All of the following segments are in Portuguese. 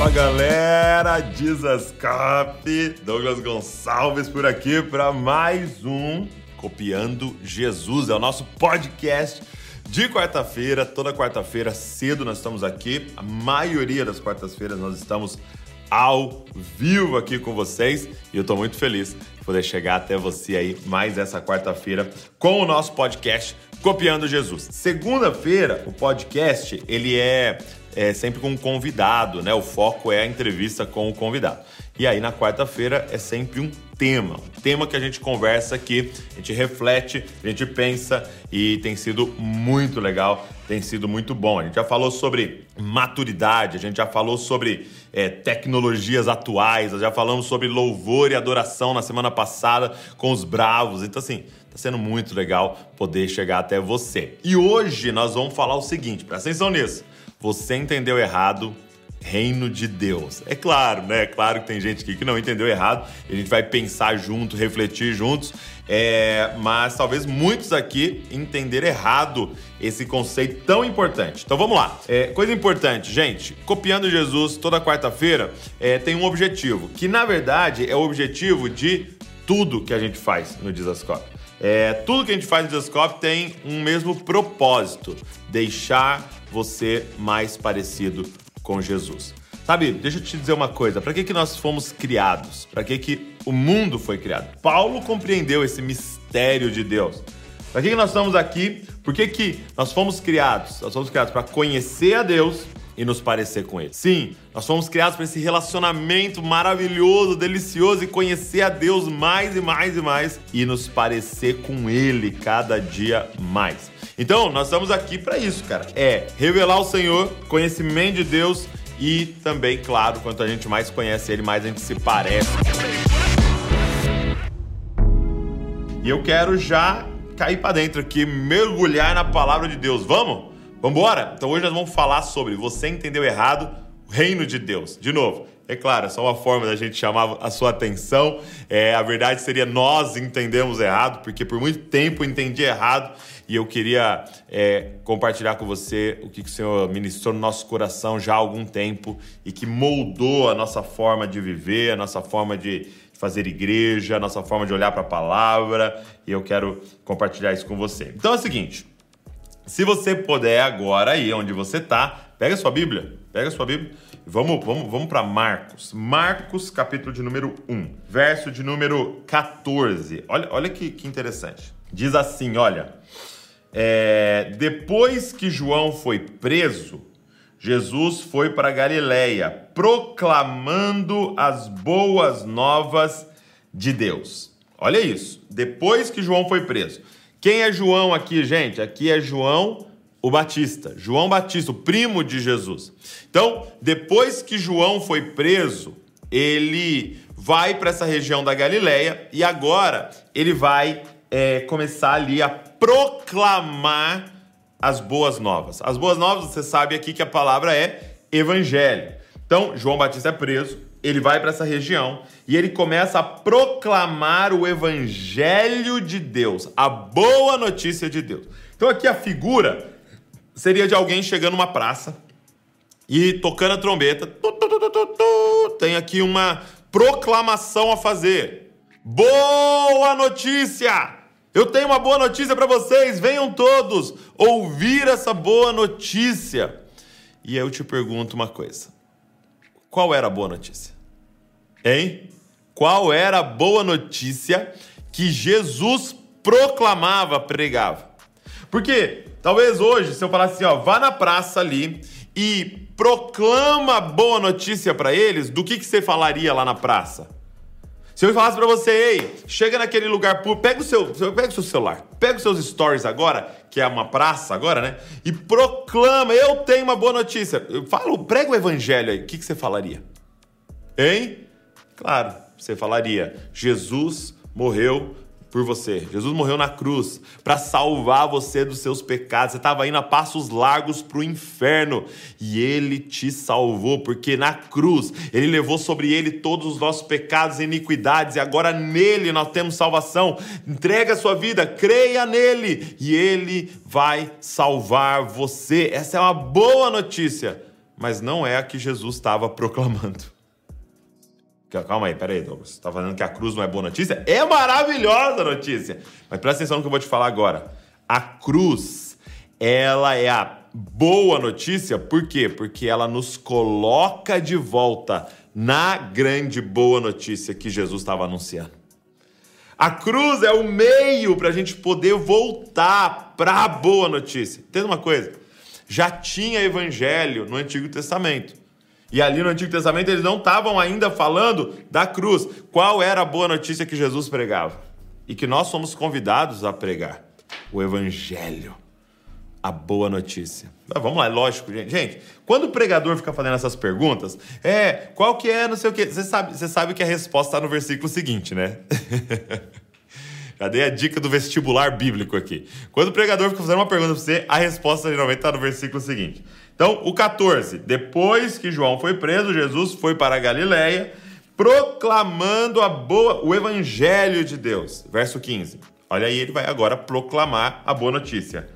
Fala galera, Dizascap, Douglas Gonçalves por aqui para mais um Copiando Jesus. É o nosso podcast de quarta-feira, toda quarta-feira cedo nós estamos aqui. A maioria das quartas-feiras nós estamos ao vivo aqui com vocês e eu estou muito feliz de poder chegar até você aí mais essa quarta-feira com o nosso podcast Copiando Jesus. Segunda-feira, o podcast ele é, é sempre com um convidado, né? O foco é a entrevista com o convidado. E aí na quarta-feira é sempre um tema, um tema que a gente conversa aqui, a gente reflete, a gente pensa e tem sido muito legal, tem sido muito bom. A gente já falou sobre maturidade, a gente já falou sobre é, tecnologias atuais, já falamos sobre louvor e adoração na semana passada com os bravos. Então, assim, tá sendo muito legal poder chegar até você. E hoje nós vamos falar o seguinte: presta atenção nisso. Você entendeu errado reino de Deus. É claro, né? É claro que tem gente aqui que não entendeu errado. A gente vai pensar junto, refletir juntos. É, mas talvez muitos aqui entenderam errado esse conceito tão importante. Então vamos lá. É, coisa importante, gente. Copiando Jesus toda quarta-feira é, tem um objetivo, que na verdade é o objetivo de tudo que a gente faz no Dizascope. É, tudo que a gente faz no Dizascope tem um mesmo propósito: deixar você mais parecido com Jesus. Sabe, deixa eu te dizer uma coisa: para que, que nós fomos criados? Para que, que o mundo foi criado? Paulo compreendeu esse mistério de Deus. Para que, que nós estamos aqui? Por que, que nós fomos criados? Nós fomos criados para conhecer a Deus e nos parecer com Ele. Sim, nós fomos criados para esse relacionamento maravilhoso, delicioso e conhecer a Deus mais e mais e mais e nos parecer com Ele cada dia mais. Então, nós estamos aqui para isso, cara. É revelar o Senhor, conhecimento de Deus e também, claro, quanto a gente mais conhece Ele, mais a gente se parece. E eu quero já cair para dentro aqui, mergulhar na palavra de Deus. Vamos? Vamos embora? Então hoje nós vamos falar sobre você entendeu errado, o reino de Deus. De novo, é claro, é só uma forma da gente chamar a sua atenção. É, a verdade seria nós entendemos errado, porque por muito tempo eu entendi errado e eu queria é, compartilhar com você o que, que o Senhor ministrou no nosso coração já há algum tempo e que moldou a nossa forma de viver, a nossa forma de fazer igreja, a nossa forma de olhar para a palavra e eu quero compartilhar isso com você. Então é o seguinte. Se você puder agora aí onde você está, pega sua Bíblia, pega sua Bíblia Vamos, vamos, vamos para Marcos. Marcos, capítulo de número 1, verso de número 14. Olha, olha que, que interessante. Diz assim: olha. É, depois que João foi preso, Jesus foi para Galiléia, proclamando as boas novas de Deus. Olha isso. Depois que João foi preso. Quem é João aqui, gente? Aqui é João o Batista, João Batista, o primo de Jesus. Então, depois que João foi preso, ele vai para essa região da Galileia e agora ele vai é, começar ali a proclamar as boas novas. As boas novas, você sabe aqui que a palavra é evangelho. Então, João Batista é preso, ele vai para essa região e ele começa a proclamar o evangelho de Deus, a boa notícia de Deus. Então, aqui a figura seria de alguém chegando numa praça e tocando a trombeta. Tu, tu, tu, Tem aqui uma proclamação a fazer. Boa notícia! Eu tenho uma boa notícia para vocês. Venham todos ouvir essa boa notícia. E eu te pergunto uma coisa: qual era a boa notícia? Hein? Qual era a boa notícia que Jesus proclamava, pregava? Porque Talvez hoje, se eu falasse assim, ó, vá na praça ali e proclama boa notícia para eles, do que, que você falaria lá na praça? Se eu falasse para você, ei, chega naquele lugar público, pega o seu, pega o seu celular, pega os seus stories agora, que é uma praça agora, né? E proclama, eu tenho uma boa notícia. Eu falo, prega o evangelho aí, o que, que você falaria? Hein? Claro, você falaria, Jesus morreu por você. Jesus morreu na cruz para salvar você dos seus pecados. Você estava indo a passos largos para o inferno e ele te salvou, porque na cruz ele levou sobre ele todos os nossos pecados e iniquidades e agora nele nós temos salvação. Entrega a sua vida, creia nele e ele vai salvar você. Essa é uma boa notícia. mas não é a que Jesus estava proclamando. Calma aí, peraí, Douglas. Você está falando que a cruz não é boa notícia? É maravilhosa notícia! Mas presta atenção no que eu vou te falar agora. A cruz, ela é a boa notícia, por quê? Porque ela nos coloca de volta na grande boa notícia que Jesus estava anunciando. A cruz é o meio para a gente poder voltar para a boa notícia. Entenda uma coisa: já tinha evangelho no Antigo Testamento. E ali no Antigo Testamento eles não estavam ainda falando da cruz. Qual era a boa notícia que Jesus pregava? E que nós somos convidados a pregar: o Evangelho a boa notícia. Mas vamos lá, é lógico, gente. Gente, quando o pregador fica fazendo essas perguntas, é, qual que é, não sei o quê, você sabe, você sabe que a resposta está no versículo seguinte, né? Já dei a dica do vestibular bíblico aqui. Quando o pregador fica fazendo uma pergunta para você, a resposta geralmente está no versículo seguinte. Então, o 14. Depois que João foi preso, Jesus foi para a Galiléia, proclamando a boa, o evangelho de Deus. Verso 15. Olha aí, ele vai agora proclamar a boa notícia.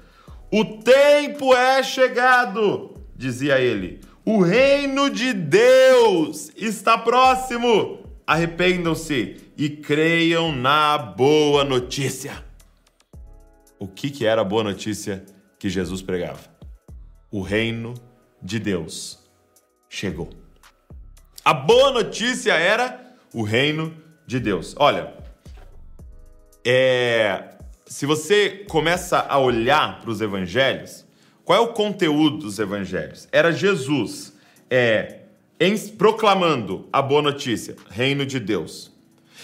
O tempo é chegado, dizia ele. O reino de Deus está próximo. Arrependam-se e creiam na boa notícia. O que, que era a boa notícia que Jesus pregava? O reino de Deus chegou. A boa notícia era o reino de Deus. Olha, é, se você começa a olhar para os evangelhos, qual é o conteúdo dos evangelhos? Era Jesus é, em, proclamando a boa notícia, reino de Deus.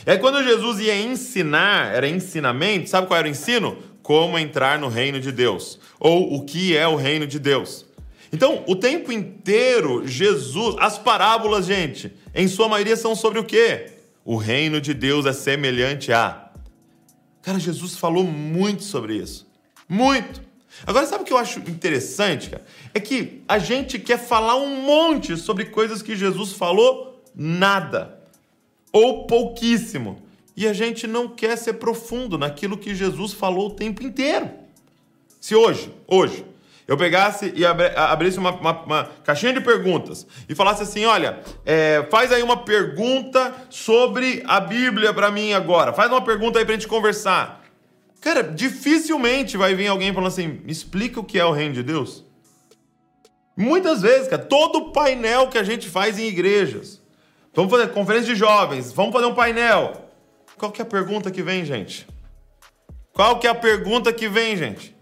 Aí, quando Jesus ia ensinar, era ensinamento, sabe qual era o ensino? Como entrar no reino de Deus. Ou o que é o reino de Deus. Então, o tempo inteiro, Jesus, as parábolas, gente, em sua maioria são sobre o quê? O reino de Deus é semelhante a Cara, Jesus falou muito sobre isso. Muito. Agora, sabe o que eu acho interessante, cara? É que a gente quer falar um monte sobre coisas que Jesus falou nada. Ou pouquíssimo. E a gente não quer ser profundo naquilo que Jesus falou o tempo inteiro. Se hoje, hoje, eu pegasse e abrisse uma, uma, uma, caixinha de perguntas e falasse assim: olha, é, faz aí uma pergunta sobre a Bíblia para mim agora, faz uma pergunta aí para gente conversar. Cara, dificilmente vai vir alguém falando assim: me explica o que é o reino de Deus. Muitas vezes, cara, todo painel que a gente faz em igrejas, vamos fazer conferência de jovens, vamos fazer um painel. Qual que é a pergunta que vem, gente? Qual que é a pergunta que vem, gente?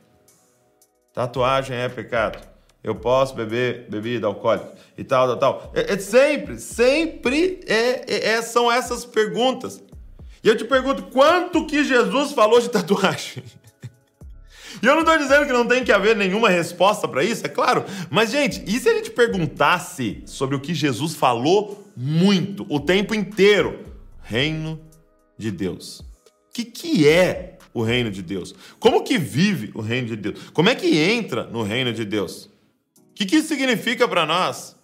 Tatuagem é pecado. Eu posso beber bebida alcoólica e tal, tal, tal. É, é sempre, sempre é, é, é, são essas perguntas. E eu te pergunto, quanto que Jesus falou de tatuagem? E eu não estou dizendo que não tem que haver nenhuma resposta para isso, é claro. Mas, gente, e se a gente perguntasse sobre o que Jesus falou muito, o tempo inteiro? Reino de Deus. O que, que é o reino de Deus? Como que vive o reino de Deus? Como é que entra no reino de Deus? O que, que isso significa para nós?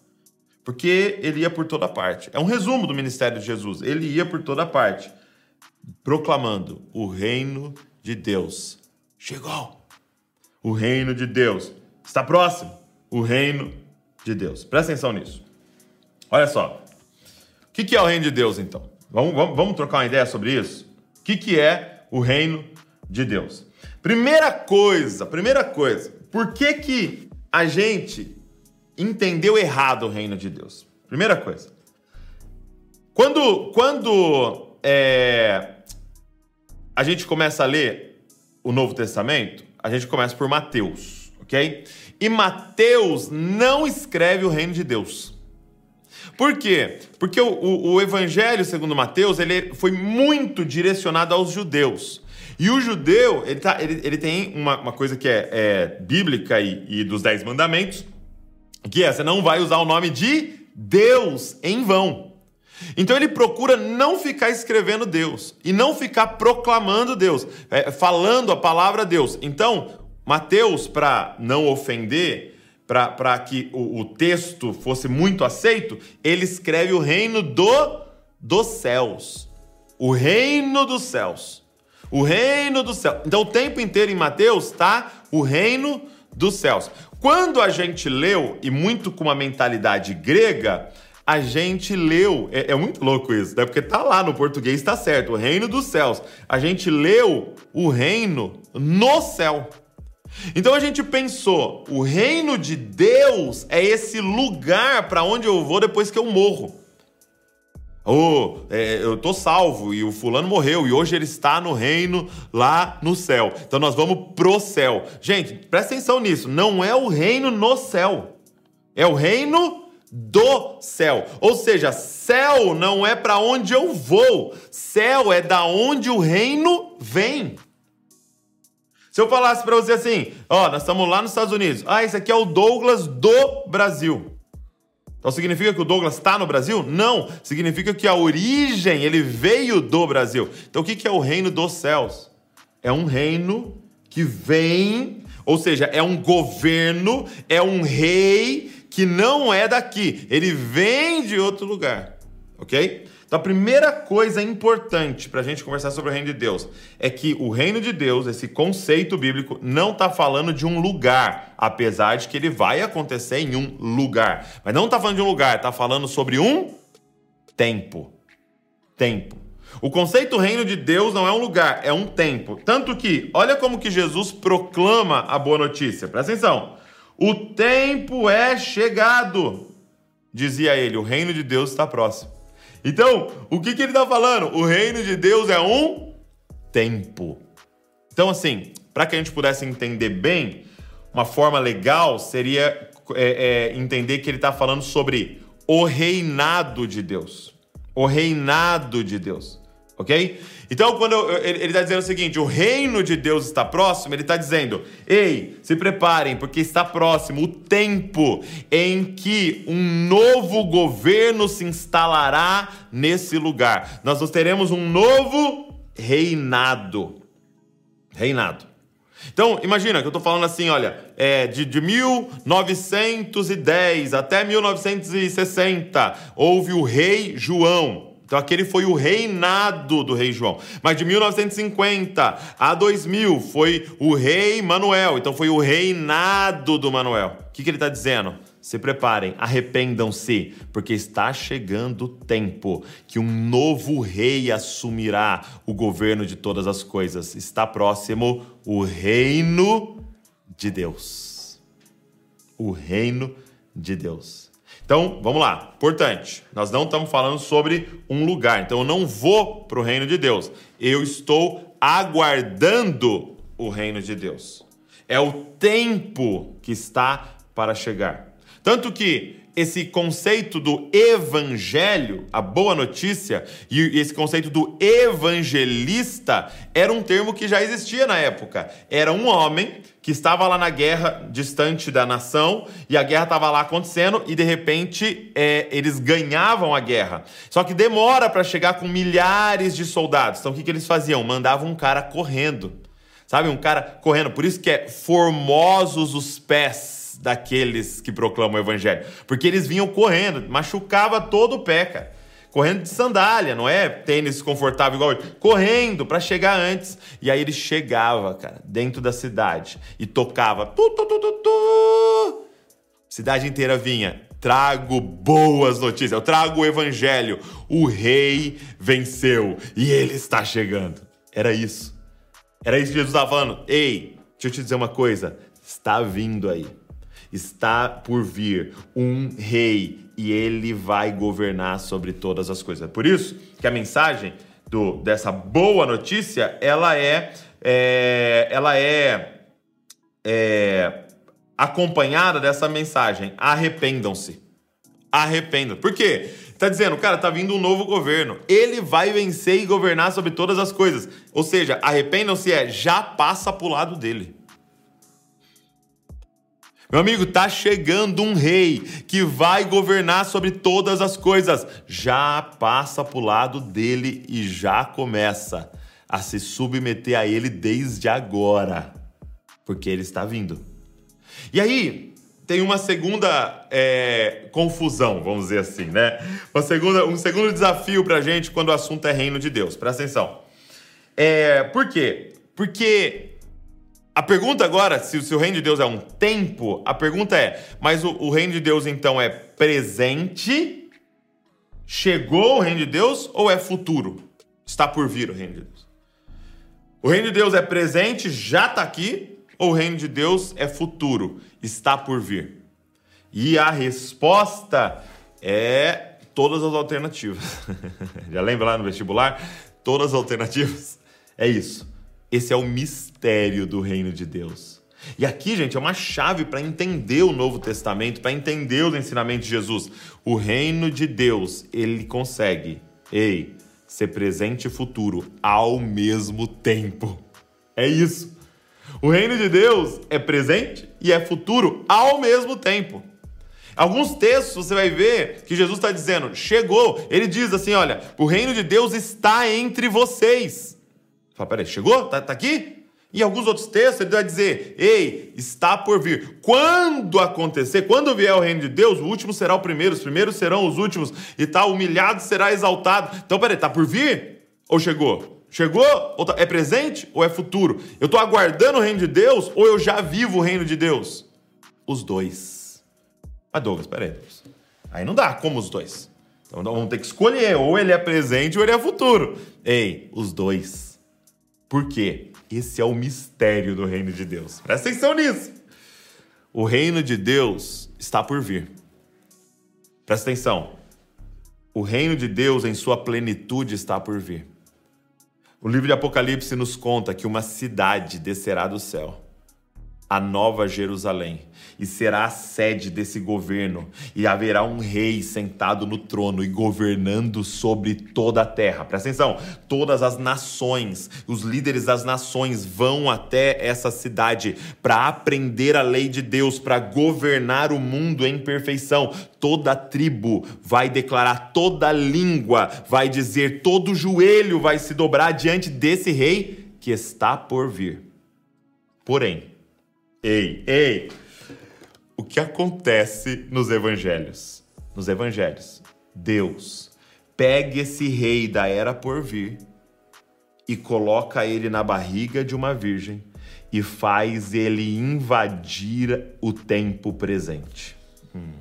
Porque ele ia por toda parte. É um resumo do ministério de Jesus. Ele ia por toda parte, proclamando: o reino de Deus chegou. O reino de Deus está próximo. O reino de Deus. Presta atenção nisso. Olha só. O que, é o reino de Deus, então? Vamos, vamos, vamos trocar uma ideia sobre isso? O que, que é o reino de Deus. Primeira coisa, primeira coisa, por que que a gente entendeu errado o reino de Deus? Primeira coisa. Quando, quando é, a gente começa a ler o Novo Testamento, a gente começa por Mateus, ok? E Mateus não escreve o reino de Deus. Por quê? Porque o, o, o Evangelho, segundo Mateus, ele foi muito direcionado aos judeus. E o judeu, ele, tá, ele, ele tem uma, uma coisa que é, é bíblica e, e dos Dez Mandamentos, que é: você não vai usar o nome de Deus em vão. Então ele procura não ficar escrevendo Deus e não ficar proclamando Deus, é, falando a palavra Deus. Então, Mateus, para não ofender, para que o, o, texto fosse muito aceito, ele escreve o reino do, dos céus. O reino dos céus. O reino do céu. Então, o tempo inteiro em Mateus está o reino dos céus. Quando a gente leu, e muito com uma mentalidade grega, a gente leu, é, é, muito louco isso, né? Porque tá lá no português, tá certo, o reino dos céus. A gente leu o reino no céu. Então a gente pensou, o reino de Deus é esse lugar para onde eu vou depois que eu morro. Oh, é, eu tô salvo e o fulano morreu e hoje ele está no reino lá no céu. Então nós vamos pro céu. Gente, presta atenção nisso. Não é o reino no céu, é o reino do céu. Ou seja, céu não é para onde eu vou, céu é da onde o reino vem. Se eu falasse para você assim, ó, nós estamos lá nos Estados Unidos. Ah, esse aqui é o Douglas do Brasil. Então significa que o Douglas está no Brasil? Não. Significa que a origem, ele veio do Brasil. Então o que é o reino dos céus? É um reino que vem, ou seja, é um governo, é um rei que não é daqui. Ele vem de outro lugar. Ok? Então, a primeira coisa importante para a gente conversar sobre o reino de Deus é que o reino de Deus, esse conceito bíblico, não está falando de um lugar, apesar de que ele vai acontecer em um lugar. Mas não está falando de um lugar, está falando sobre um tempo. Tempo. O conceito reino de Deus não é um lugar, é um tempo. Tanto que, olha como que Jesus proclama a boa notícia. Presta atenção. O tempo é chegado, dizia ele, o reino de Deus está próximo. Então, o que, que ele está falando? O reino de Deus é um tempo. Então, assim, para que a gente pudesse entender bem, uma forma legal seria é, é, entender que ele está falando sobre o reinado de Deus. O reinado de Deus ok? Então, quando eu, ele está dizendo o seguinte: o reino de Deus está próximo, ele está dizendo, ei, se preparem, porque está próximo o tempo em que um novo governo se instalará nesse lugar. Nós teremos um novo reinado. Reinado. Então, imagina que eu estou falando assim, olha, é, de, de 1910 até 1960, houve o rei João. Então aquele foi o reinado do rei João. Mas de 1950 a 2000 foi o rei Manuel. Então foi o reinado do Manuel. O que, que ele está dizendo? Se preparem, arrependam-se, porque está chegando o tempo que um novo rei assumirá o governo de todas as coisas. Está próximo o reino de Deus. O reino de Deus. Então, vamos lá. Importante, nós não estamos falando sobre um lugar. Então, eu não vou para o reino de Deus. Eu estou aguardando o reino de Deus. É o tempo que está para chegar. Tanto que esse conceito do evangelho, a boa notícia, e esse conceito do evangelista era um termo que já existia na época. Era um homem que estava lá na guerra distante da nação e a guerra estava lá acontecendo e de repente é, eles ganhavam a guerra. Só que demora para chegar com milhares de soldados. Então o que, que eles faziam? Mandavam um cara correndo. Sabe, um cara correndo. Por isso que é formosos os pés daqueles que proclamam o evangelho. Porque eles vinham correndo, machucava todo o pé, cara. Correndo de sandália, não é tênis confortável igual hoje. Correndo para chegar antes. E aí ele chegava, cara, dentro da cidade e tocava. Tu, tu, tu, tu, tu. Cidade inteira vinha. Trago boas notícias. Eu trago o evangelho. O rei venceu e ele está chegando. Era isso. Era isso que Jesus estava falando. Ei, deixa eu te dizer uma coisa. Está vindo aí está por vir um rei e ele vai governar sobre todas as coisas. Por isso que a mensagem do, dessa boa notícia ela é, é ela é, é acompanhada dessa mensagem: arrependam-se, arrependam. Por quê? Está dizendo, cara, tá vindo um novo governo. Ele vai vencer e governar sobre todas as coisas. Ou seja, arrependam-se é já passa para o lado dele. Meu amigo, tá chegando um rei que vai governar sobre todas as coisas. Já passa para o lado dele e já começa a se submeter a ele desde agora, porque ele está vindo. E aí, tem uma segunda é, confusão, vamos dizer assim, né? Uma segunda, um segundo desafio para a gente quando o assunto é reino de Deus. Presta atenção. É, por quê? Porque A pergunta agora, se, se, o reino de Deus é um tempo, a pergunta é: mas o, o reino de Deus então é presente? Chegou o reino de Deus ou é futuro? Está por vir o reino de Deus. O reino de Deus é presente, já está aqui, ou o reino de Deus é futuro, está por vir? E a resposta é todas as alternativas. já lembra lá no vestibular? Todas as alternativas? É isso. Esse é o mistério do reino de Deus. E aqui, gente, é uma chave para entender o Novo Testamento, para entender os ensinamentos de Jesus. O reino de Deus, ele consegue, ei, ser presente e futuro ao mesmo tempo. É isso. O reino de Deus é presente e é futuro ao mesmo tempo. Alguns textos você vai ver que Jesus está dizendo, chegou. Ele diz assim: olha, o reino de Deus está entre vocês. Fala, peraí, chegou? Tá, tá aqui? Em alguns outros textos ele vai dizer: Ei, está por vir. Quando acontecer, quando vier o reino de Deus, o último será o primeiro, os primeiros serão os últimos, e tal, humilhado será exaltado. Então, peraí, está por vir? Ou chegou? Chegou? Ou tá, é presente ou é futuro? Eu estou aguardando o reino de Deus ou eu já vivo o reino de Deus? Os dois. Mas Douglas, peraí. Aí não dá, como os dois? Então vamos ter que escolher, ou ele é presente ou ele é futuro. Ei, os dois. Por quê? Esse é o mistério do reino de Deus. Presta atenção nisso. O reino de Deus está por vir. Presta atenção. O reino de Deus em sua plenitude está por vir. O livro de Apocalipse nos conta que uma cidade descerá do céu a nova Jerusalém e será a sede desse governo, e haverá um rei sentado no trono e governando sobre toda a terra. Presta atenção: todas as nações, os líderes das nações vão até essa cidade para aprender a lei de Deus, para governar o mundo em perfeição. Toda tribo vai declarar, toda língua vai dizer, todo joelho vai se dobrar diante desse rei que está por vir. Porém, Ei, ei! O que acontece nos evangelhos? Nos evangelhos, Deus pega esse rei da era por vir e coloca ele na barriga de uma virgem e faz ele invadir o tempo presente. Hum.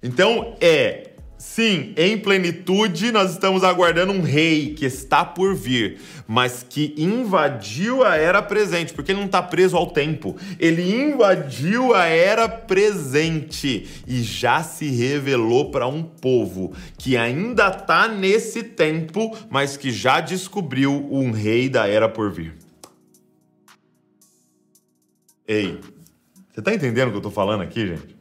Então é Sim, em plenitude nós estamos aguardando um rei que está por vir, mas que invadiu a era presente, porque ele não está preso ao tempo. Ele invadiu a era presente e já se revelou para um povo que ainda está nesse tempo, mas que já descobriu um rei da era por vir. Ei, você está entendendo o que eu estou falando aqui, gente?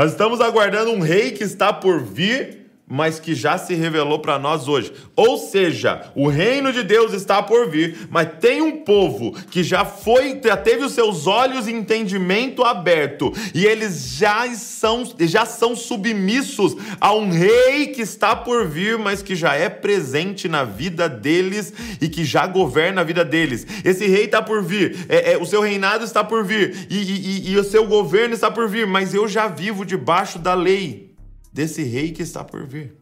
Nós estamos aguardando um rei que está por vir mas que já se revelou para nós hoje. Ou seja, o reino de Deus está por vir, mas tem um povo que já foi, já teve os seus olhos e entendimento aberto, e eles já são, já são submissos a um rei que está por vir, mas que já é presente na vida deles e que já governa a vida deles. Esse rei está por vir, é, é, o seu reinado está por vir, e, e, e o seu governo está por vir, mas eu já vivo debaixo da lei desse rei que está por vir,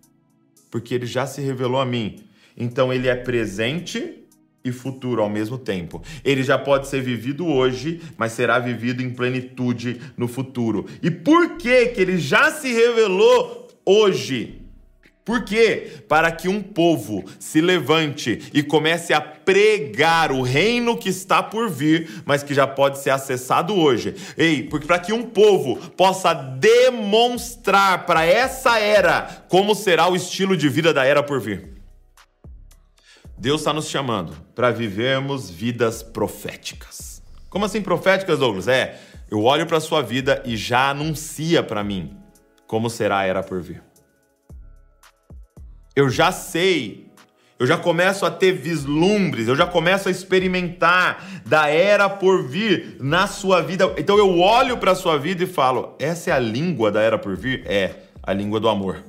porque ele já se revelou a mim. Então ele é presente e futuro ao mesmo tempo. Ele já pode ser vivido hoje, mas será vivido em plenitude no futuro. E por que que ele já se revelou hoje? Por quê? Para que um povo se levante e comece a pregar o reino que está por vir, mas que já pode ser acessado hoje. Ei, porque para que um povo possa demonstrar para essa era como será o estilo de vida da era por vir. Deus está nos chamando para vivermos vidas proféticas. Como assim proféticas, Douglas? É, eu olho para a sua vida e já anuncia para mim como será a era por vir eu já sei, eu já começo a ter vislumbres, eu já começo a experimentar da era por vir na sua vida. Então eu olho para a sua vida e falo: essa é a língua da era por vir? É, a língua do amor.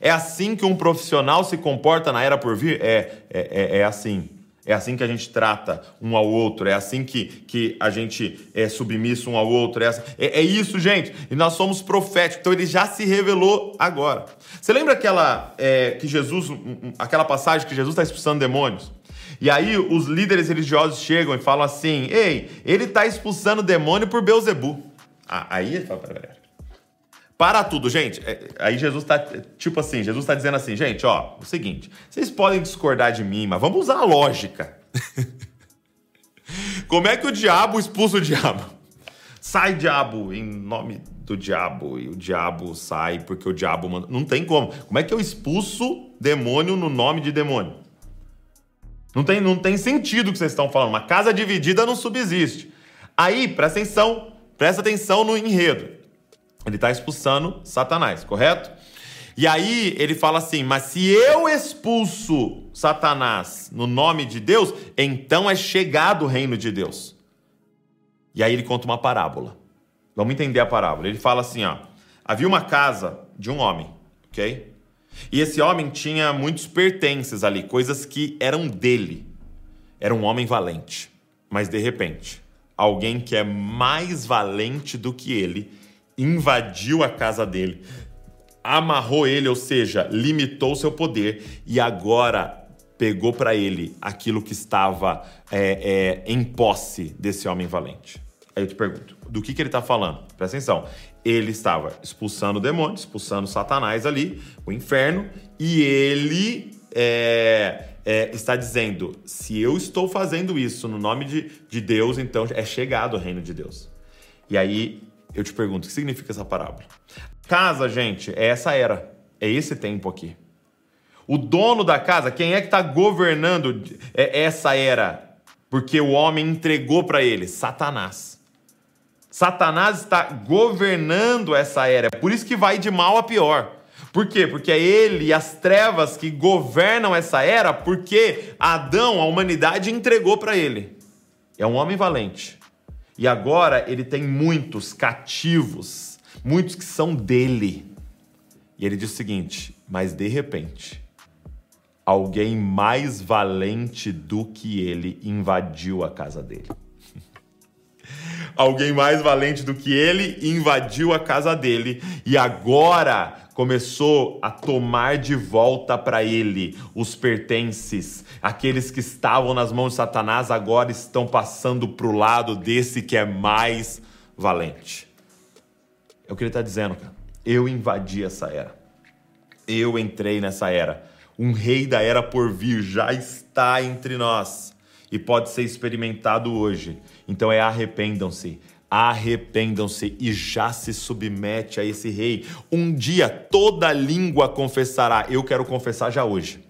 É assim que um profissional se comporta na era por vir? É, é, é, é assim. É assim que a gente trata um ao outro, é assim que, que a gente é submisso um ao outro. É, assim, é, é isso, gente. E nós somos proféticos, então ele já se revelou agora. Você lembra aquela é, que Jesus, aquela passagem que Jesus está expulsando demônios? E aí os líderes religiosos chegam e falam assim: Ei, ele está expulsando demônio por Beuzebu. Ah, aí ele fala: pera, pera. Para tudo, gente. É, aí Jesus está tipo assim, Jesus está dizendo assim, gente, ó, o seguinte, vocês podem discordar de mim, mas vamos usar a lógica. Como é que o diabo expulsa o diabo? Sai diabo em nome do diabo e o diabo sai porque o diabo manda. Não tem como. Como é que eu expulso demônio no nome de demônio? Não tem, não tem sentido o que vocês estão falando. Uma casa dividida não subsiste. Aí, presta atenção, presta atenção no enredo. Ele está expulsando Satanás, correto? E aí ele fala assim: Mas se eu expulso Satanás no nome de Deus, então é chegado o reino de Deus. E aí ele conta uma parábola. Vamos entender a parábola. Ele fala assim: ó, havia uma casa de um homem, ok? E esse homem tinha muitos pertences ali, coisas que eram dele. Era um homem valente. Mas de repente, alguém que é mais valente do que ele invadiu a casa dele, amarrou ele, ou seja, limitou seu poder e agora pegou para ele aquilo que estava é, é, em posse desse homem valente. Aí eu te pergunto, do que, que ele está falando? Presta atenção. Ele estava expulsando o demônio, expulsando Satanás ali, o inferno, e ele é, é, está dizendo: se eu estou fazendo isso no nome de, de Deus, então é chegado o reino de Deus. E aí eu te pergunto, o que significa essa parábola? Casa, gente, é essa era, é esse tempo aqui. O dono da casa, quem é que está governando é, essa era? Porque o homem entregou para ele Satanás. Satanás está governando essa era. É por isso que vai de mal a pior. Por quê? Porque é ele e as trevas que governam essa era, porque Adão, a humanidade, entregou para ele. É um homem valente. E agora ele tem muitos cativos, muitos que são dele. E ele diz o seguinte: mas de repente, alguém mais valente do que ele invadiu a casa dele alguém mais valente do que ele invadiu a casa dele e agora começou a tomar de volta para ele os pertences. Aqueles que estavam nas mãos de Satanás agora estão passando para o lado desse que é mais valente. É o que ele está dizendo, cara. Eu invadi essa era. Eu entrei nessa era. Um rei da era por vir já está entre nós e pode ser experimentado hoje. Então é arrependam-se, arrependam-se e já se submete a esse rei. Um dia toda língua confessará. Eu quero confessar já hoje.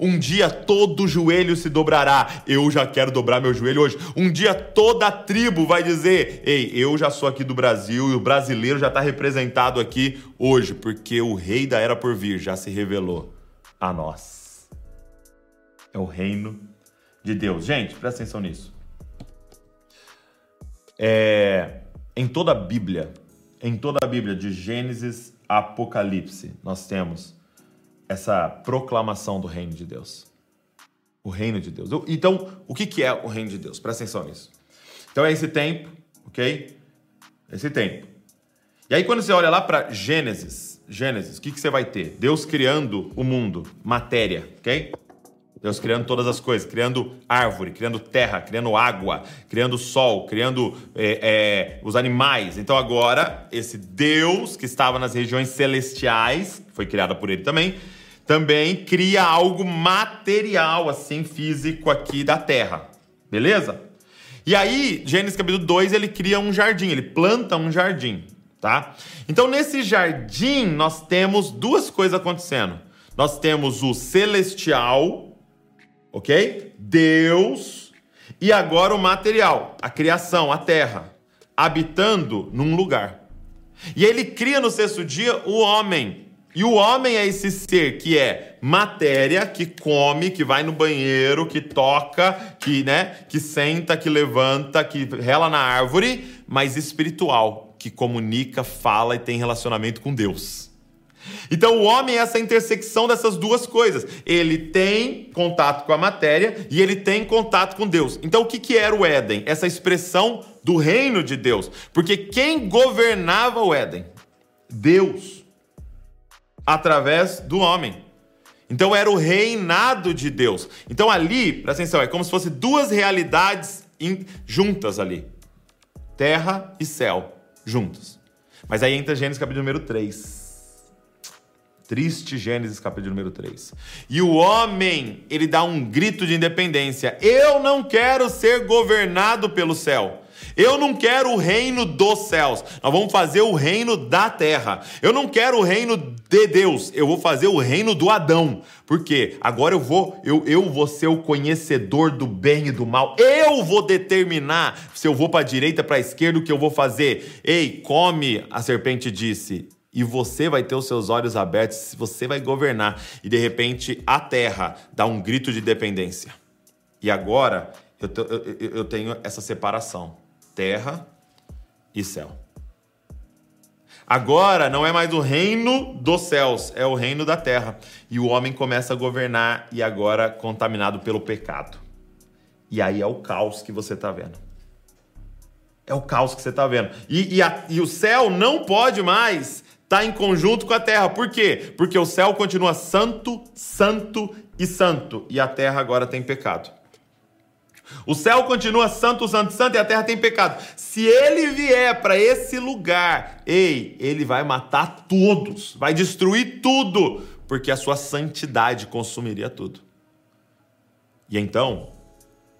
Um dia todo joelho se dobrará. Eu já quero dobrar meu joelho hoje. Um dia toda tribo vai dizer: Ei, eu já sou aqui do Brasil e o brasileiro já está representado aqui hoje, porque o rei da era por vir já se revelou a nós. É o reino de Deus. Gente, presta atenção nisso. É, em toda a Bíblia, em toda a Bíblia, de Gênesis a Apocalipse, nós temos essa proclamação do reino de Deus. O reino de Deus. Então, o que é o reino de Deus? Presta atenção nisso. Então, é esse tempo, ok? Esse tempo. E aí, quando você olha lá para Gênesis, Gênesis, o que, que você vai ter? Deus criando o mundo, matéria, ok? Deus criando todas as coisas, criando árvore, criando terra, criando água, criando sol, criando é, é, os animais. Então agora, esse Deus que estava nas regiões celestiais, foi criada por ele também, também cria algo material, assim, físico aqui da terra. Beleza? E aí, Gênesis capítulo 2, ele cria um jardim, ele planta um jardim, tá? Então, nesse jardim, nós temos duas coisas acontecendo. Nós temos o celestial, ok? Deus e agora o material, a criação, a terra, habitando num lugar. E ele cria no sexto dia o homem. E o homem é esse ser que é matéria, que come, que vai no banheiro, que toca, que, né, que senta, que levanta, que rela na árvore, mas espiritual, que comunica, fala e tem relacionamento com Deus. Então o homem é essa intersecção dessas duas coisas. Ele tem contato com a matéria e ele tem contato com Deus. Então o que, que era o Éden? Essa expressão do reino de Deus. Porque quem governava o Éden? Deus. Através do homem. Então era o reinado de Deus. Então ali, presta atenção, é como se fossem duas realidades juntas ali: terra e céu, juntos. Mas aí entra Gênesis capítulo número 3. Triste Gênesis capítulo número 3. E o homem, ele dá um grito de independência: Eu não quero ser governado pelo céu. Eu não quero o reino dos céus. Nós vamos fazer o reino da terra. Eu não quero o reino de Deus. Eu vou fazer o reino do Adão. Por quê? Agora eu vou, eu, eu vou ser o conhecedor do bem e do mal. Eu vou determinar se eu vou para a direita, para a esquerda, o que eu vou fazer. Ei, come, a serpente disse e você vai ter os seus olhos abertos, você vai governar. E de repente a terra dá um grito de dependência. E agora eu, eu, eu tenho essa separação terra e céu. Agora não é mais o reino dos céus, é o reino da terra. E o homem começa a governar e agora contaminado pelo pecado. E aí é o caos que você está vendo. É o caos que você está vendo. E, e, a, e, o céu não pode mais estar tá em conjunto com a terra. Por quê? Porque o céu continua santo, santo e santo. E a terra agora tem pecado. O céu continua santo, santo, santo e a terra tem pecado. Se ele vier para esse lugar, ei, ele vai matar todos, vai destruir tudo, porque a sua santidade consumiria tudo. E então,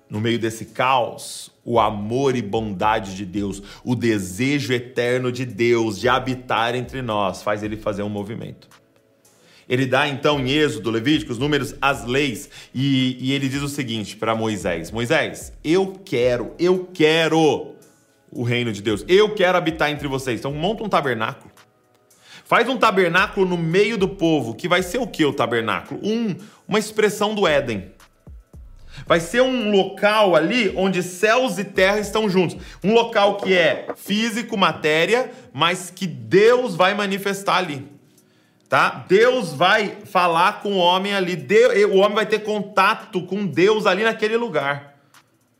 no meio desse caos, o amor e bondade de Deus, o desejo eterno de Deus de habitar entre nós, faz ele fazer um movimento. Ele dá então em Êxodo, Levíticos, Números, as leis, e, e ele diz o seguinte para Moisés: Moisés, eu quero, eu quero o reino de Deus, eu quero habitar entre vocês. Então monta um tabernáculo. Faz um tabernáculo no meio do povo, que vai ser o que o tabernáculo? Um, uma expressão do Éden. Vai ser um local ali onde céus e terra estão juntos. Um local que é físico, matéria, mas que Deus vai manifestar ali tá? Deus vai falar com o homem ali, Deus, o homem vai ter contato com Deus ali naquele lugar.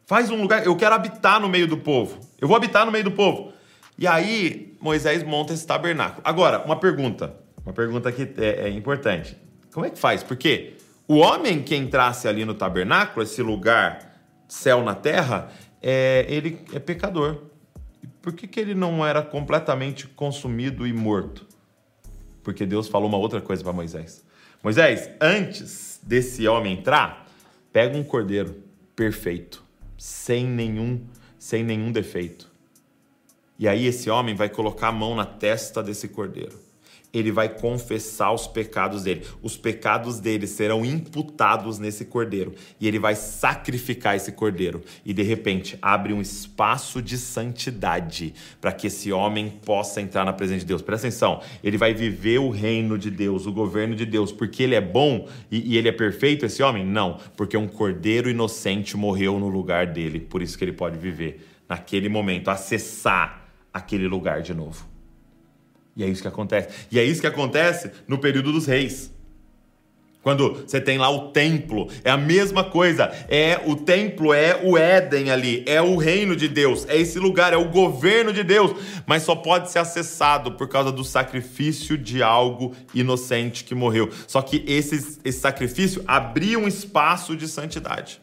Faz um lugar, eu quero habitar no meio do povo. Eu vou habitar no meio do povo. E aí Moisés monta esse tabernáculo. Agora, uma pergunta, uma pergunta que é, é importante. Como é que faz? Porque o homem que entrasse ali no tabernáculo, esse lugar céu na terra, é, ele é pecador. Por que, que ele não era completamente consumido e morto? porque Deus falou uma outra coisa para Moisés. Moisés, antes desse homem entrar, pega um cordeiro perfeito, sem nenhum, sem nenhum defeito. E aí esse homem vai colocar a mão na testa desse cordeiro ele vai confessar os pecados dele. Os pecados dele serão imputados nesse cordeiro. E ele vai sacrificar esse cordeiro. E de repente abre um espaço de santidade para que esse homem possa entrar na presença de Deus. Presta atenção, ele vai viver o reino de Deus, o governo de Deus, porque ele é bom e, e ele é perfeito, esse homem? Não, porque um cordeiro inocente morreu no lugar dele. Por isso que ele pode viver naquele momento, acessar aquele lugar de novo. E é isso que acontece. E é isso que acontece no período dos reis. Quando você tem lá o templo, é a mesma coisa. É o templo é o Éden ali, é o reino de Deus, é esse lugar, é o governo de Deus, mas só pode ser acessado por causa do sacrifício de algo inocente que morreu. Só que esse, esse sacrifício abria um espaço de santidade.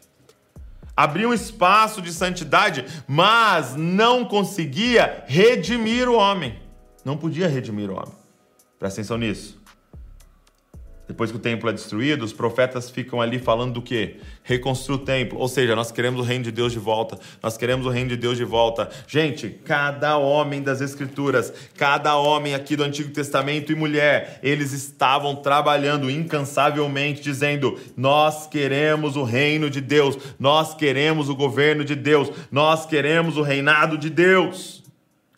Abria um espaço de santidade, mas não conseguia redimir o homem não podia redimir o homem. Presta atenção nisso. Depois que o templo é destruído, os profetas ficam ali falando do que? Reconstruir o templo. Ou seja, nós queremos o reino de Deus de volta. Nós queremos o reino de Deus de volta. Gente, cada homem das Escrituras, cada homem aqui do Antigo Testamento e mulher, eles estavam trabalhando incansavelmente, dizendo: Nós queremos o reino de Deus. Nós queremos o governo de Deus. Nós queremos o reinado de Deus.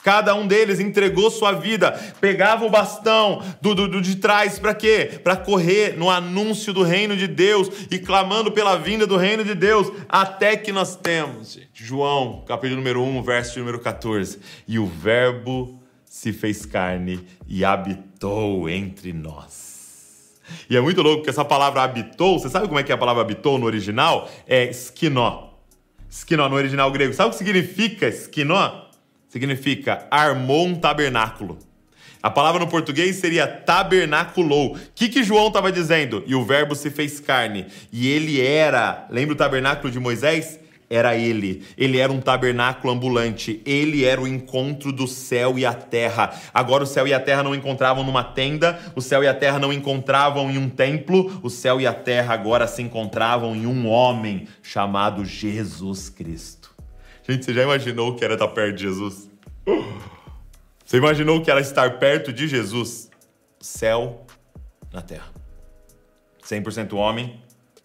Cada um deles entregou sua vida, pegava o bastão do, do, do de trás para quê? Para correr no anúncio do reino de Deus e clamando pela vinda do reino de Deus, até que nós temos, João, capítulo número 1, verso número 14. E o Verbo se fez carne e habitou entre nós. E é muito louco que essa palavra habitou, você sabe como é que é a palavra habitou no original? É esquinó. Esquinó no original grego. Sabe o que significa esquinó? Significa armou um tabernáculo. A palavra no português seria tabernaculou. O que, que João estava dizendo? E o verbo se fez carne. E ele era, lembra o tabernáculo de Moisés? Era ele. Ele era um tabernáculo ambulante. Ele era o encontro do céu e a terra. Agora o céu e a terra não encontravam numa tenda, o céu e a terra não encontravam em um templo, o céu e a terra agora se encontravam em um homem chamado Jesus Cristo. Gente, você já imaginou o que era estar perto de Jesus? Você imaginou o que era estar perto de Jesus? Céu na terra. 100% homem,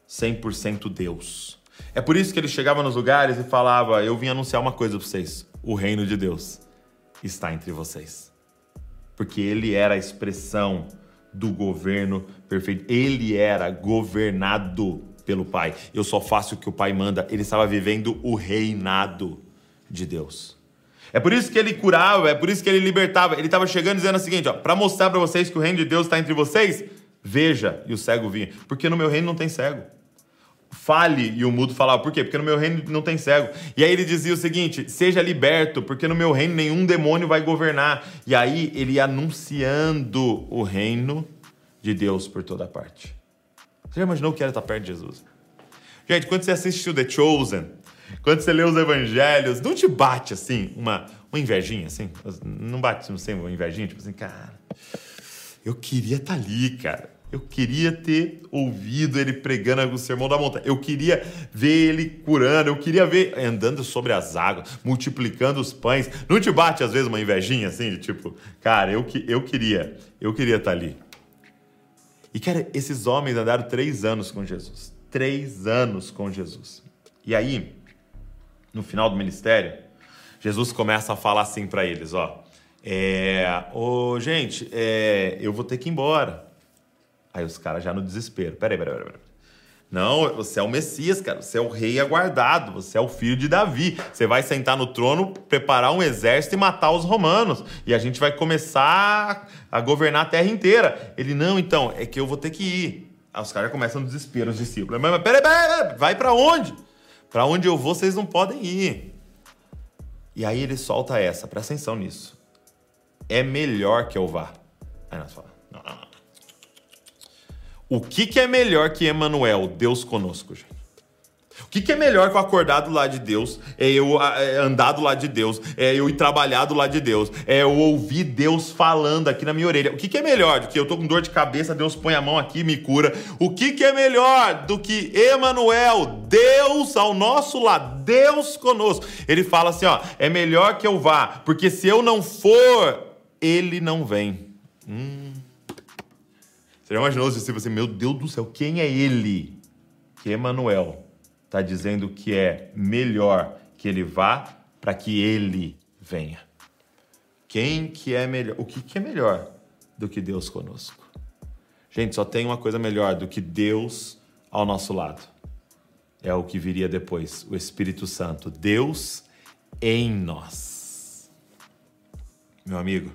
100% Deus. É por isso que ele chegava nos lugares e falava: Eu vim anunciar uma coisa para vocês: o reino de Deus está entre vocês. Porque ele era a expressão do governo perfeito. Ele era governado pelo Pai. Eu só faço o que o Pai manda. Ele estava vivendo o reinado de Deus. É por isso que ele curava, é por isso que ele libertava. Ele estava chegando dizendo o seguinte: para mostrar para vocês que o reino de Deus está entre vocês, veja. E o cego vinha. Porque no meu reino não tem cego. Fale, e o mudo falava, por quê? Porque no meu reino não tem cego. E aí ele dizia o seguinte: seja liberto, porque no meu reino nenhum demônio vai governar. E aí ele ia anunciando o reino de Deus por toda parte. Você já imaginou que era estar perto de Jesus? Gente, quando você assiste o The Chosen, quando você lê os evangelhos, não te bate assim, uma, uma invejinha, assim? Não bate, não sei, uma invejinha, tipo assim, cara, eu queria estar ali, cara. Eu queria ter ouvido ele pregando o sermão da montanha. Eu queria ver ele curando. Eu queria ver andando sobre as águas, multiplicando os pães. Não te bate às vezes uma invejinha assim, de tipo, cara, eu, eu queria, eu queria estar ali. E cara, esses homens andaram três anos com Jesus. Três anos com Jesus. E aí, no final do ministério, Jesus começa a falar assim para eles, ó. É, ô, gente, é, eu vou ter que ir embora. Aí os caras já no desespero. Peraí, peraí, peraí. Não, você é o Messias, cara. Você é o rei aguardado. Você é o filho de Davi. Você vai sentar no trono, preparar um exército e matar os romanos. E a gente vai começar a governar a terra inteira. Ele, não, então, é que eu vou ter que ir. Aí os caras começam no desespero, os discípulos. Mas, peraí, peraí, vai para onde? Para onde eu vou, vocês não podem ir. E aí ele solta essa, presta atenção nisso. É melhor que eu vá. Aí nós falamos, não, não. O que, que é melhor que Emanuel, Deus conosco, gente? O que, que é melhor que eu acordar do lado de Deus, é eu é, andar do lado de Deus, é eu ir trabalhar do lado de Deus, é eu ouvir Deus falando aqui na minha orelha. O que, que é melhor do que eu tô com dor de cabeça, Deus põe a mão aqui e me cura? O que, que é melhor do que Emanuel, Deus ao nosso lado, Deus conosco? Ele fala assim, ó, é melhor que eu vá, porque se eu não for, ele não vem. Hum. Você já imaginou se você, meu Deus do céu, quem é ele? Que Emanuel está dizendo que é melhor que ele vá para que ele venha. Quem que é melhor? O que, que é melhor do que Deus conosco? Gente, só tem uma coisa melhor do que Deus ao nosso lado. É o que viria depois, o Espírito Santo, Deus em nós. Meu amigo,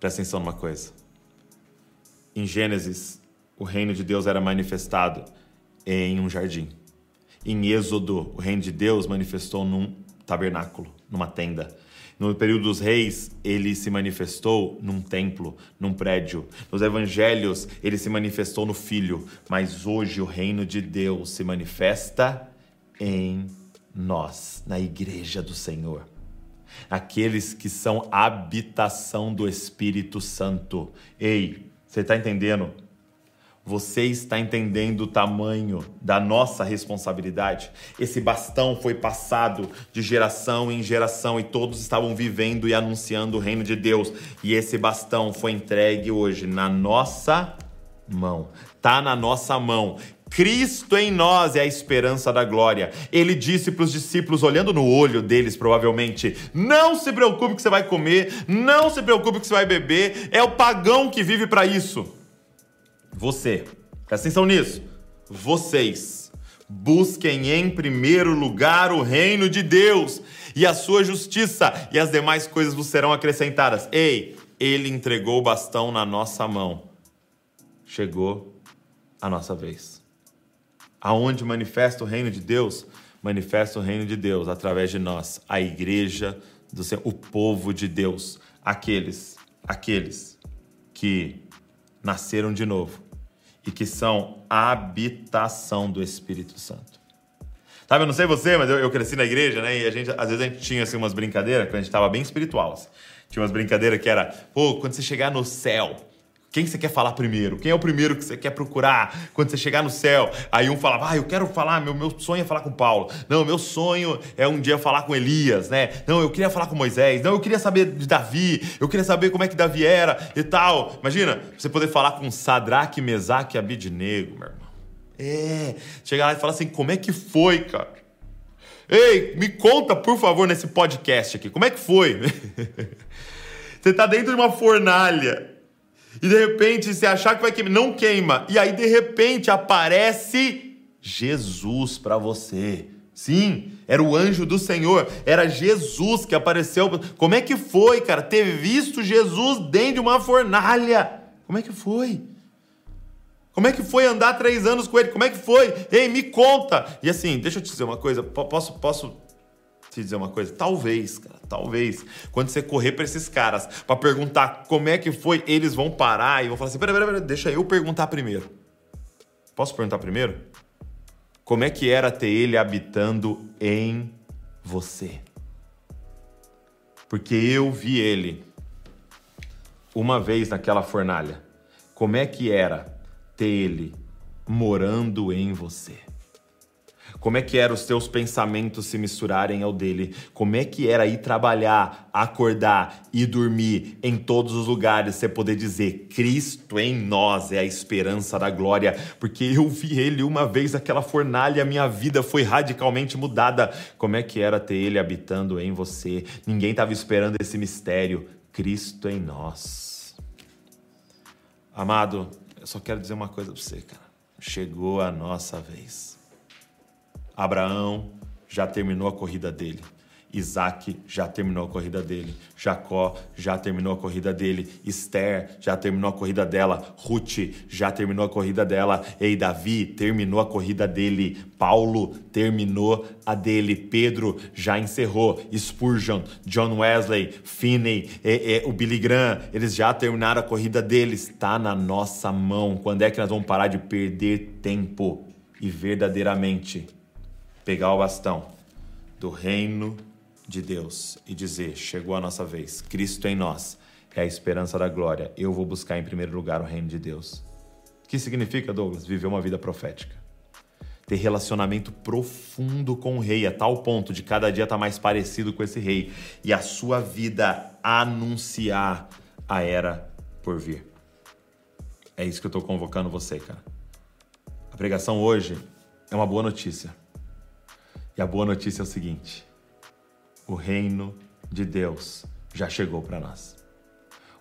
presta atenção numa coisa. Em Gênesis, o reino de Deus era manifestado em um jardim. Em Êxodo, o reino de Deus manifestou num tabernáculo, numa tenda. No período dos reis, ele se manifestou num templo, num prédio. Nos evangelhos, ele se manifestou no filho. Mas hoje o reino de Deus se manifesta em nós, na igreja do Senhor. Aqueles que são habitação do Espírito Santo. Ei, você está entendendo? Você está entendendo o tamanho da nossa responsabilidade? Esse bastão foi passado de geração em geração e todos estavam vivendo e anunciando o reino de Deus. E esse bastão foi entregue hoje na nossa mão. Tá na nossa mão. Cristo em nós é a esperança da glória. Ele disse para os discípulos, olhando no olho deles, provavelmente: Não se preocupe que você vai comer, não se preocupe que você vai beber. É o pagão que vive para isso. Você, presta atenção nisso. Vocês busquem em primeiro lugar o reino de Deus e a sua justiça, e as demais coisas vos serão acrescentadas. Ei, ele entregou o bastão na nossa mão. Chegou a nossa vez aonde manifesta o reino de Deus, manifesta o reino de Deus através de nós, a igreja do Senhor, o povo de Deus, aqueles aqueles que nasceram de novo e que são a habitação do Espírito Santo. Sabe, eu não sei você, mas eu, eu, cresci na igreja, né? E a gente, às vezes a gente tinha assim, umas brincadeiras, quando a gente estava bem espiritual. Assim. Tinha umas brincadeiras que era, pô, quando você chegar no céu, quem você quer falar primeiro? Quem é o primeiro que você quer procurar quando você chegar no céu? Aí um falava, ah, eu quero falar, meu, meu sonho é falar com Paulo. Não, meu sonho é um dia falar com Elias, né? Não, eu queria falar com Moisés. Não, eu queria saber de Davi. Eu queria saber como é que Davi era e tal. Imagina, você poder falar com Sadraque, Mesaque e Abidnego, meu irmão. É, chegar lá e falar assim, como é que foi, cara? Ei, me conta, por favor, nesse podcast aqui, como é que foi? você tá dentro de uma fornalha e de repente você achar que vai queimar, não queima. E aí de repente aparece Jesus para você. Sim, era o anjo do Senhor, era Jesus que apareceu. Como é que foi, cara, ter visto Jesus dentro de uma fornalha? Como é que foi? Como é que foi andar três anos com ele? Como é que foi? Ei, me conta! E assim, deixa eu te dizer uma coisa, posso, posso te dizer uma coisa? Talvez, cara, talvez, quando você correr para esses caras para perguntar como é que foi, eles vão parar e vão falar assim: peraí, peraí, peraí, deixa eu perguntar primeiro. Posso perguntar primeiro? Como é que era ter ele habitando em você? Porque eu vi ele uma vez naquela fornalha. Como é que era ter ele morando em você? Como é que era os teus pensamentos se misturarem ao dele? Como é que era ir trabalhar, acordar e dormir em todos os lugares, você poder dizer: Cristo em nós é a esperança da glória, porque eu vi ele uma vez aquela fornalha, minha vida foi radicalmente mudada. Como é que era ter ele habitando em você? Ninguém estava esperando esse mistério. Cristo em nós. Amado, eu só quero dizer uma coisa para você, cara. Chegou a nossa vez. Abraão já terminou a corrida dele. Isaac já terminou a corrida dele. Jacó já terminou a corrida dele. Esther já terminou a corrida dela. Ruth já terminou a corrida dela. Ei, Davi terminou a corrida dele. Paulo terminou a dele. Pedro já encerrou. Spurgeon, John Wesley, Finney, e, e, o Billy Graham, eles já terminaram a corrida deles. Está na nossa mão. Quando é que nós vamos parar de perder tempo e verdadeiramente pegar o bastão do reino de Deus e dizer: chegou a nossa vez, Cristo em nós é a esperança da glória. Eu vou buscar em primeiro lugar o reino de Deus. O que significa, Douglas? Viver uma vida profética. Ter relacionamento profundo com o rei, a tal ponto de cada dia estar tá mais parecido com esse rei e a sua vida anunciar a era por vir. É isso que eu estou convocando você, cara. A pregação hoje é uma boa notícia. E a boa notícia é o seguinte: o reino de Deus já chegou para nós.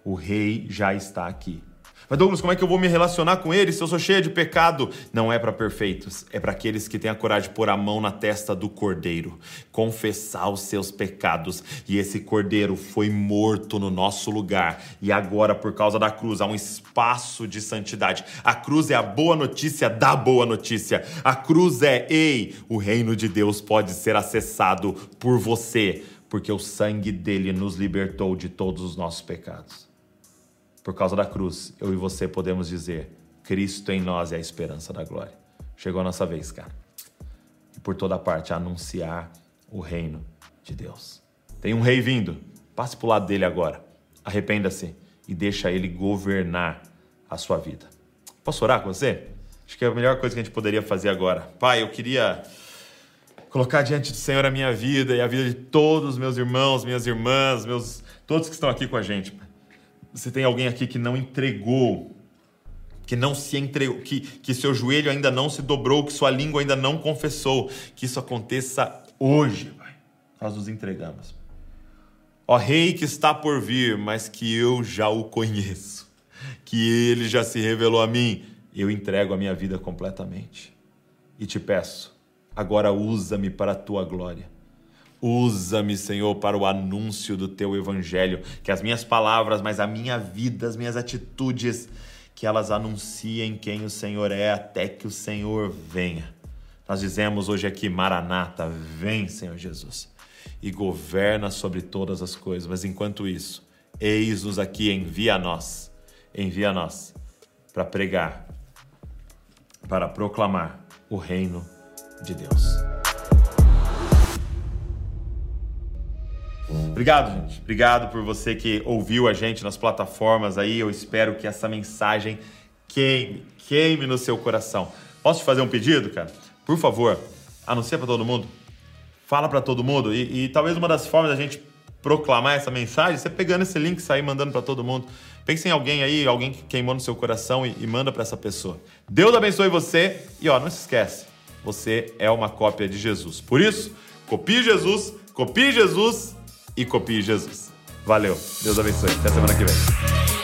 O rei já está aqui. Mas Douglas, como é que eu vou me relacionar com ele se eu sou cheia de pecado? Não é para perfeitos, é para aqueles que têm a coragem de pôr a mão na testa do cordeiro, confessar os seus pecados. E esse cordeiro foi morto no nosso lugar. E agora, por causa da cruz, há um espaço de santidade. A cruz é a boa notícia da boa notícia. A cruz é, ei, o reino de Deus pode ser acessado por você, porque o sangue dele nos libertou de todos os nossos pecados. Por causa da cruz, eu e você podemos dizer: Cristo em nós é a esperança da glória. Chegou a nossa vez, cara. E por toda parte anunciar o reino de Deus. Tem um rei vindo. Passe para o lado dele agora. Arrependa-se e deixa ele governar a sua vida. Posso orar com você? Acho que é a melhor coisa que a gente poderia fazer agora. Pai, eu queria colocar diante do Senhor a minha vida e a vida de todos os meus irmãos, minhas irmãs, meus todos que estão aqui com a gente. Você tem alguém aqui que não entregou, que não se entregou, que, que seu joelho ainda não se dobrou, que sua língua ainda não confessou. Que isso aconteça hoje, Pai. Nós nos entregamos. Ó Rei que está por vir, mas que eu já o conheço, que ele já se revelou a mim, eu entrego a minha vida completamente. E te peço, agora usa-me para a tua glória Usa-me, Senhor, para o anúncio do teu evangelho, que as minhas palavras, mas a minha vida, as minhas atitudes, que elas anunciem quem o Senhor é até que o Senhor venha. Nós dizemos hoje aqui, Maranata, vem, Senhor Jesus, e governa sobre todas as coisas. Mas enquanto isso, Eis-nos aqui, envia a nós, envia a nós para pregar, para proclamar o reino de Deus. Obrigado, gente. Obrigado por você que ouviu a gente nas plataformas aí. Eu espero que essa mensagem queime, queime no seu coração. Posso te fazer um pedido, cara? Por favor, anuncia para todo mundo. Fala para todo mundo. E, e, talvez uma das formas da gente proclamar essa mensagem, você pegando esse link e sair mandando para todo mundo. Pense em alguém aí, alguém que queimou no seu coração e, e manda para essa pessoa. Deus abençoe você e ó, não se esquece, você é uma cópia de Jesus. Por isso, copie Jesus, copie Jesus e copie Jesus. Valeu, Deus abençoe. Até semana que vem.